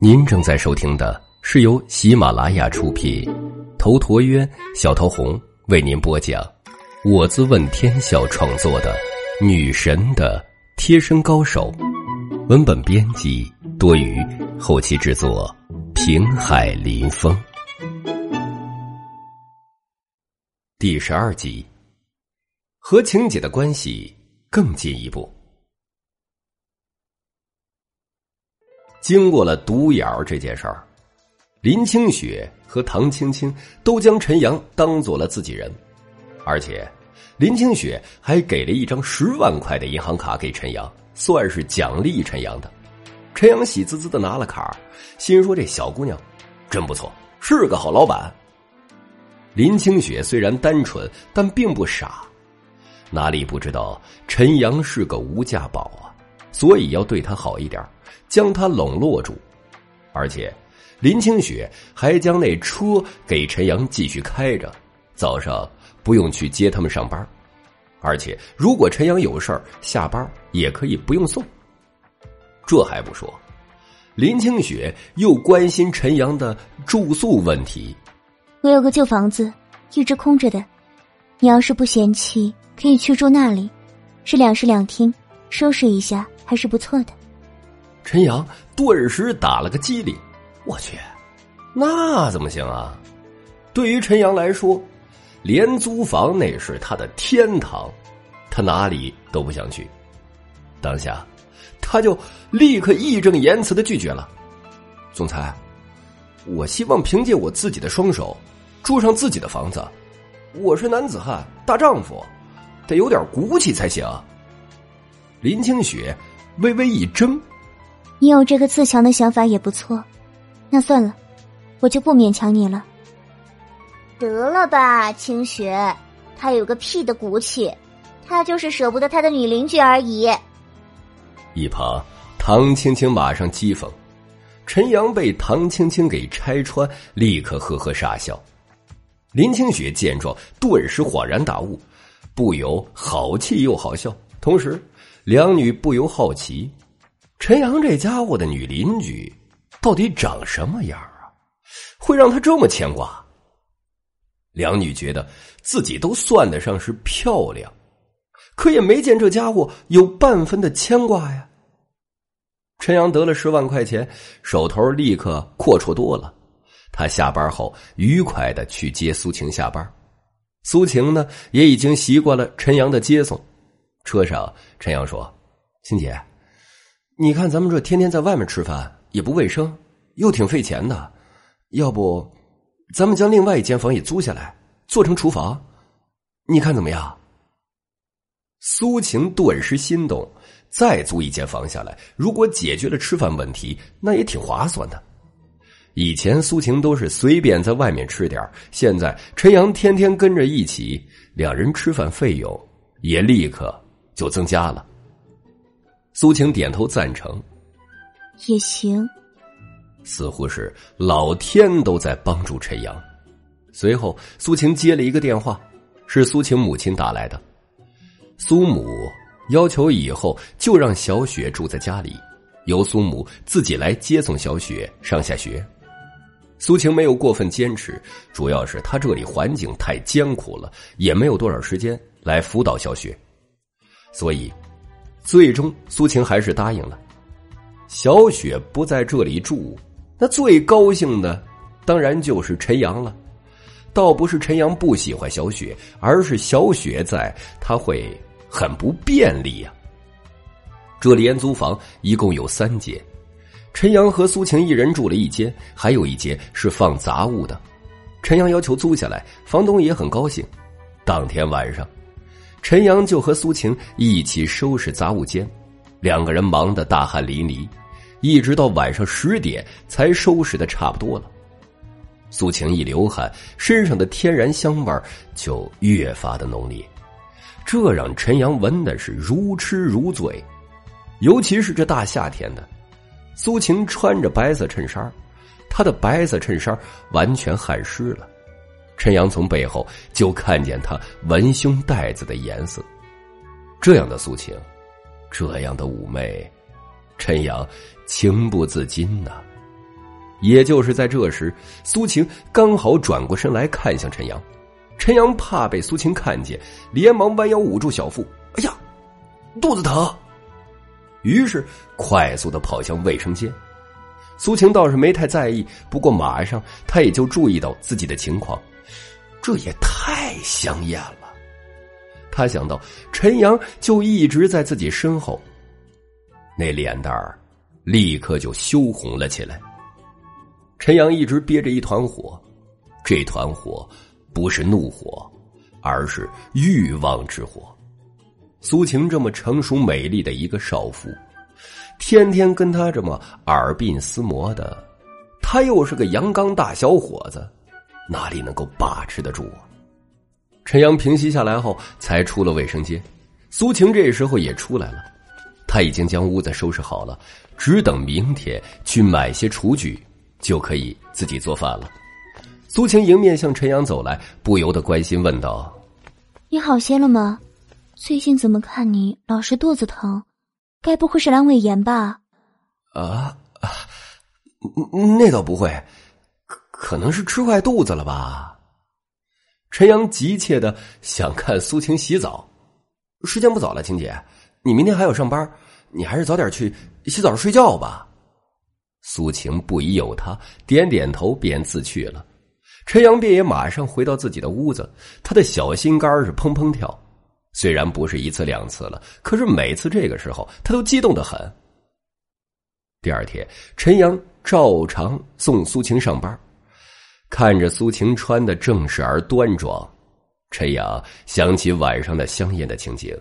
您正在收听的是由喜马拉雅出品，头陀渊、小桃红为您播讲，我自问天笑创作的《女神的贴身高手》，文本编辑多余，后期制作平海林风，第十二集，和晴姐的关系更进一步。经过了独眼儿这件事儿，林清雪和唐青青都将陈阳当做了自己人，而且林清雪还给了一张十万块的银行卡给陈阳，算是奖励陈阳的。陈阳喜滋滋的拿了卡，心说这小姑娘真不错，是个好老板。林清雪虽然单纯，但并不傻，哪里不知道陈阳是个无价宝啊，所以要对他好一点。将他笼络住，而且林清雪还将那车给陈阳继续开着，早上不用去接他们上班，而且如果陈阳有事儿下班也可以不用送。这还不说，林清雪又关心陈阳的住宿问题。我有个旧房子，一直空着的，你要是不嫌弃，可以去住那里，是两室两厅，收拾一下还是不错的。陈阳顿时打了个激灵，我去，那怎么行啊？对于陈阳来说，廉租房那是他的天堂，他哪里都不想去。当下，他就立刻义正言辞的拒绝了。总裁，我希望凭借我自己的双手，住上自己的房子。我是男子汉，大丈夫，得有点骨气才行。林清雪微微一怔。你有这个自强的想法也不错，那算了，我就不勉强你了。得了吧，清雪，他有个屁的骨气，他就是舍不得他的女邻居而已。一旁，唐青青马上讥讽，陈阳被唐青青给拆穿，立刻呵呵傻笑。林清雪见状，顿时恍然大悟，不由好气又好笑，同时两女不由好奇。陈阳这家伙的女邻居，到底长什么样啊？会让他这么牵挂？两女觉得自己都算得上是漂亮，可也没见这家伙有半分的牵挂呀。陈阳得了十万块钱，手头立刻阔绰多了。他下班后愉快的去接苏晴下班，苏晴呢也已经习惯了陈阳的接送。车上，陈阳说：“欣姐。”你看，咱们这天天在外面吃饭也不卫生，又挺费钱的。要不，咱们将另外一间房也租下来，做成厨房，你看怎么样？苏晴顿时心动，再租一间房下来，如果解决了吃饭问题，那也挺划算的。以前苏晴都是随便在外面吃点现在陈阳天天跟着一起，两人吃饭费用也立刻就增加了。苏晴点头赞成，也行。似乎是老天都在帮助陈阳。随后，苏晴接了一个电话，是苏晴母亲打来的。苏母要求以后就让小雪住在家里，由苏母自己来接送小雪上下学。苏晴没有过分坚持，主要是她这里环境太艰苦了，也没有多少时间来辅导小雪，所以。最终，苏晴还是答应了。小雪不在这里住，那最高兴的当然就是陈阳了。倒不是陈阳不喜欢小雪，而是小雪在，他会很不便利呀。这里廉租房一共有三间，陈阳和苏晴一人住了一间，还有一间是放杂物的。陈阳要求租下来，房东也很高兴。当天晚上。陈阳就和苏晴一起收拾杂物间，两个人忙得大汗淋漓，一直到晚上十点才收拾的差不多了。苏晴一流汗，身上的天然香味就越发的浓烈，这让陈阳闻的是如痴如醉。尤其是这大夏天的，苏晴穿着白色衬衫，她的白色衬衫完全汗湿了。陈阳从背后就看见他文胸带子的颜色，这样的苏晴，这样的妩媚，陈阳情不自禁呐。也就是在这时，苏晴刚好转过身来看向陈阳，陈阳怕被苏晴看见，连忙弯腰捂住小腹。哎呀，肚子疼！于是快速的跑向卫生间。苏晴倒是没太在意，不过马上他也就注意到自己的情况，这也太香艳了。他想到陈阳就一直在自己身后，那脸蛋儿立刻就羞红了起来。陈阳一直憋着一团火，这团火不是怒火，而是欲望之火。苏晴这么成熟美丽的一个少妇，天天跟他这么耳鬓厮磨的，他又是个阳刚大小伙子，哪里能够把持得住啊？陈阳平息下来后，才出了卫生间。苏晴这时候也出来了，他已经将屋子收拾好了，只等明天去买些厨具。就可以自己做饭了。苏晴迎面向陈阳走来，不由得关心问道：“你好些了吗？最近怎么看你老是肚子疼？该不会是阑尾炎吧？”“啊，那倒不会，可能是吃坏肚子了吧？”陈阳急切的想看苏晴洗澡。时间不早了，晴姐，你明天还要上班，你还是早点去洗澡睡觉吧。苏晴不疑有他，点点头，便自去了。陈阳便也马上回到自己的屋子，他的小心肝是砰砰跳。虽然不是一次两次了，可是每次这个时候，他都激动的很。第二天，陈阳照常送苏晴上班，看着苏晴穿的正式而端庄，陈阳想起晚上的香艳的情景。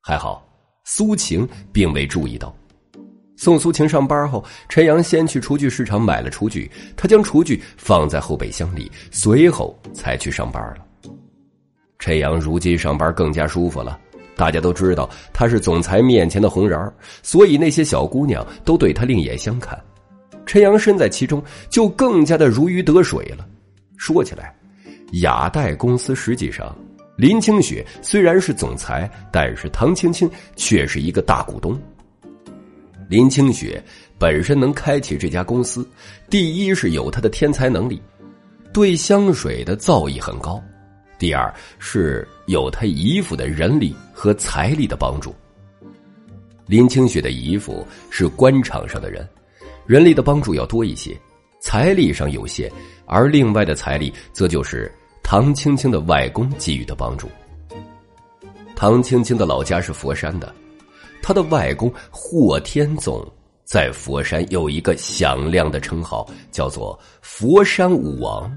还好，苏晴并未注意到。送苏晴上班后，陈阳先去厨具市场买了厨具，他将厨具放在后备箱里，随后才去上班了。陈阳如今上班更加舒服了，大家都知道他是总裁面前的红人所以那些小姑娘都对他另眼相看。陈阳身在其中，就更加的如鱼得水了。说起来，雅黛公司实际上，林清雪虽然是总裁，但是唐青青却是一个大股东。林清雪本身能开启这家公司，第一是有她的天才能力，对香水的造诣很高；第二是有她姨父的人力和财力的帮助。林清雪的姨父是官场上的人，人力的帮助要多一些，财力上有限，而另外的财力则就是唐青青的外公给予的帮助。唐青青的老家是佛山的。他的外公霍天总在佛山有一个响亮的称号，叫做“佛山武王”。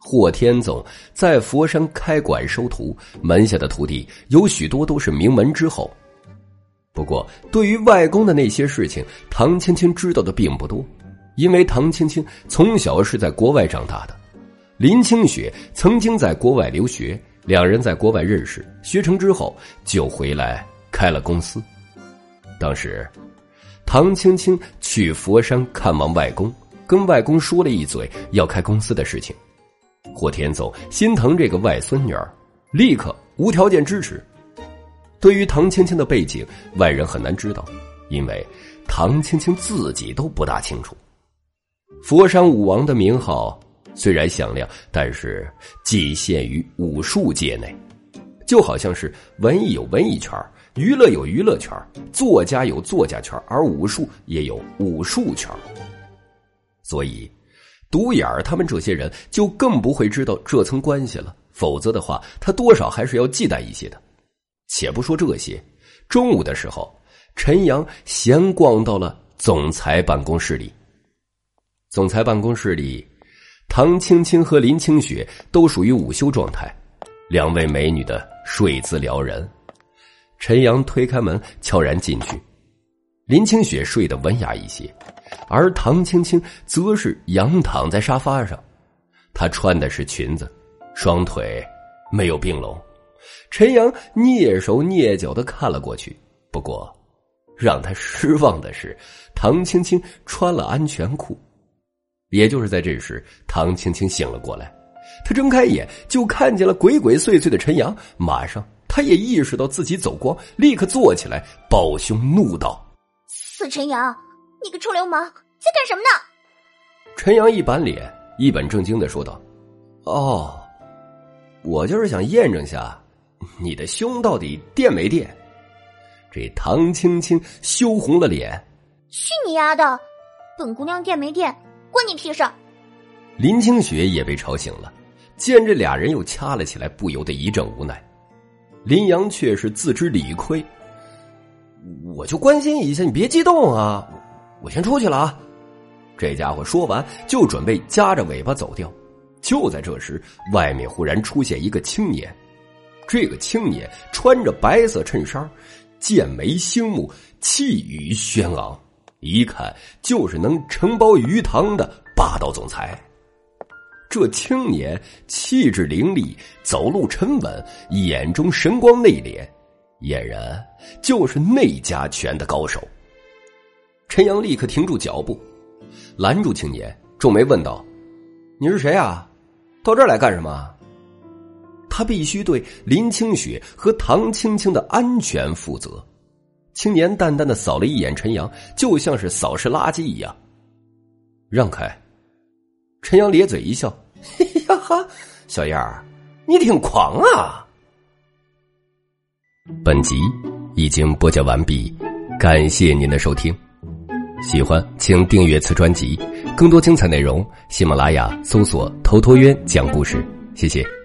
霍天总在佛山开馆收徒，门下的徒弟有许多都是名门之后。不过，对于外公的那些事情，唐青青知道的并不多，因为唐青青从小是在国外长大的。林清雪曾经在国外留学，两人在国外认识，学成之后就回来。开了公司，当时，唐青青去佛山看望外公，跟外公说了一嘴要开公司的事情。霍天总心疼这个外孙女儿，立刻无条件支持。对于唐青青的背景，外人很难知道，因为唐青青自己都不大清楚。佛山武王的名号虽然响亮，但是仅限于武术界内，就好像是文艺有文艺圈娱乐有娱乐圈，作家有作家圈，而武术也有武术圈。所以，独眼儿他们这些人就更不会知道这层关系了。否则的话，他多少还是要忌惮一些的。且不说这些，中午的时候，陈阳闲逛到了总裁办公室里。总裁办公室里，唐青青和林清雪都属于午休状态，两位美女的睡姿撩人。陈阳推开门，悄然进去。林清雪睡得文雅一些，而唐青青则是仰躺在沙发上。她穿的是裙子，双腿没有并拢。陈阳蹑手蹑脚的看了过去，不过让他失望的是，唐青青穿了安全裤。也就是在这时，唐青青醒了过来，她睁开眼就看见了鬼鬼祟祟的陈阳，马上。他也意识到自己走光，立刻坐起来，抱胸怒道：“死陈阳！你个臭流氓，在干什么呢？陈阳一板脸，一本正经的说道：“哦，我就是想验证下你的胸到底垫没垫。”这唐青青羞红了脸：“去你丫的！本姑娘垫没垫，关你屁事！”林清雪也被吵醒了，见这俩人又掐了起来，不由得一阵无奈。林阳却是自知理亏，我就关心一下，你别激动啊！我先出去了啊！这家伙说完就准备夹着尾巴走掉。就在这时，外面忽然出现一个青年。这个青年穿着白色衬衫，剑眉星目，气宇轩昂，一看就是能承包鱼塘的霸道总裁。这青年气质凌厉，走路沉稳，眼中神光内敛，俨然就是内家拳的高手。陈阳立刻停住脚步，拦住青年，皱眉问道：“你是谁啊？到这儿来干什么？”他必须对林清雪和唐青青的安全负责。青年淡淡的扫了一眼陈阳，就像是扫视垃圾一样，让开。陈阳咧嘴一笑：“嘿呀哈，小燕儿，你挺狂啊！”本集已经播讲完毕，感谢您的收听。喜欢请订阅此专辑，更多精彩内容，喜马拉雅搜索“头陀渊讲故事”。谢谢。